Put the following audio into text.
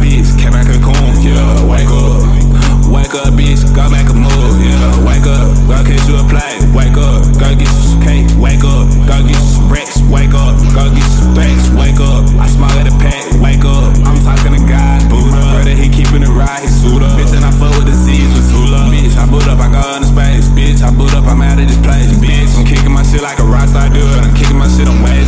bitch, came back cocoon. Yeah. I'm out of this place, bitch. I'm kicking my shit like a rock star dude. I'm kicking my shit, I'm way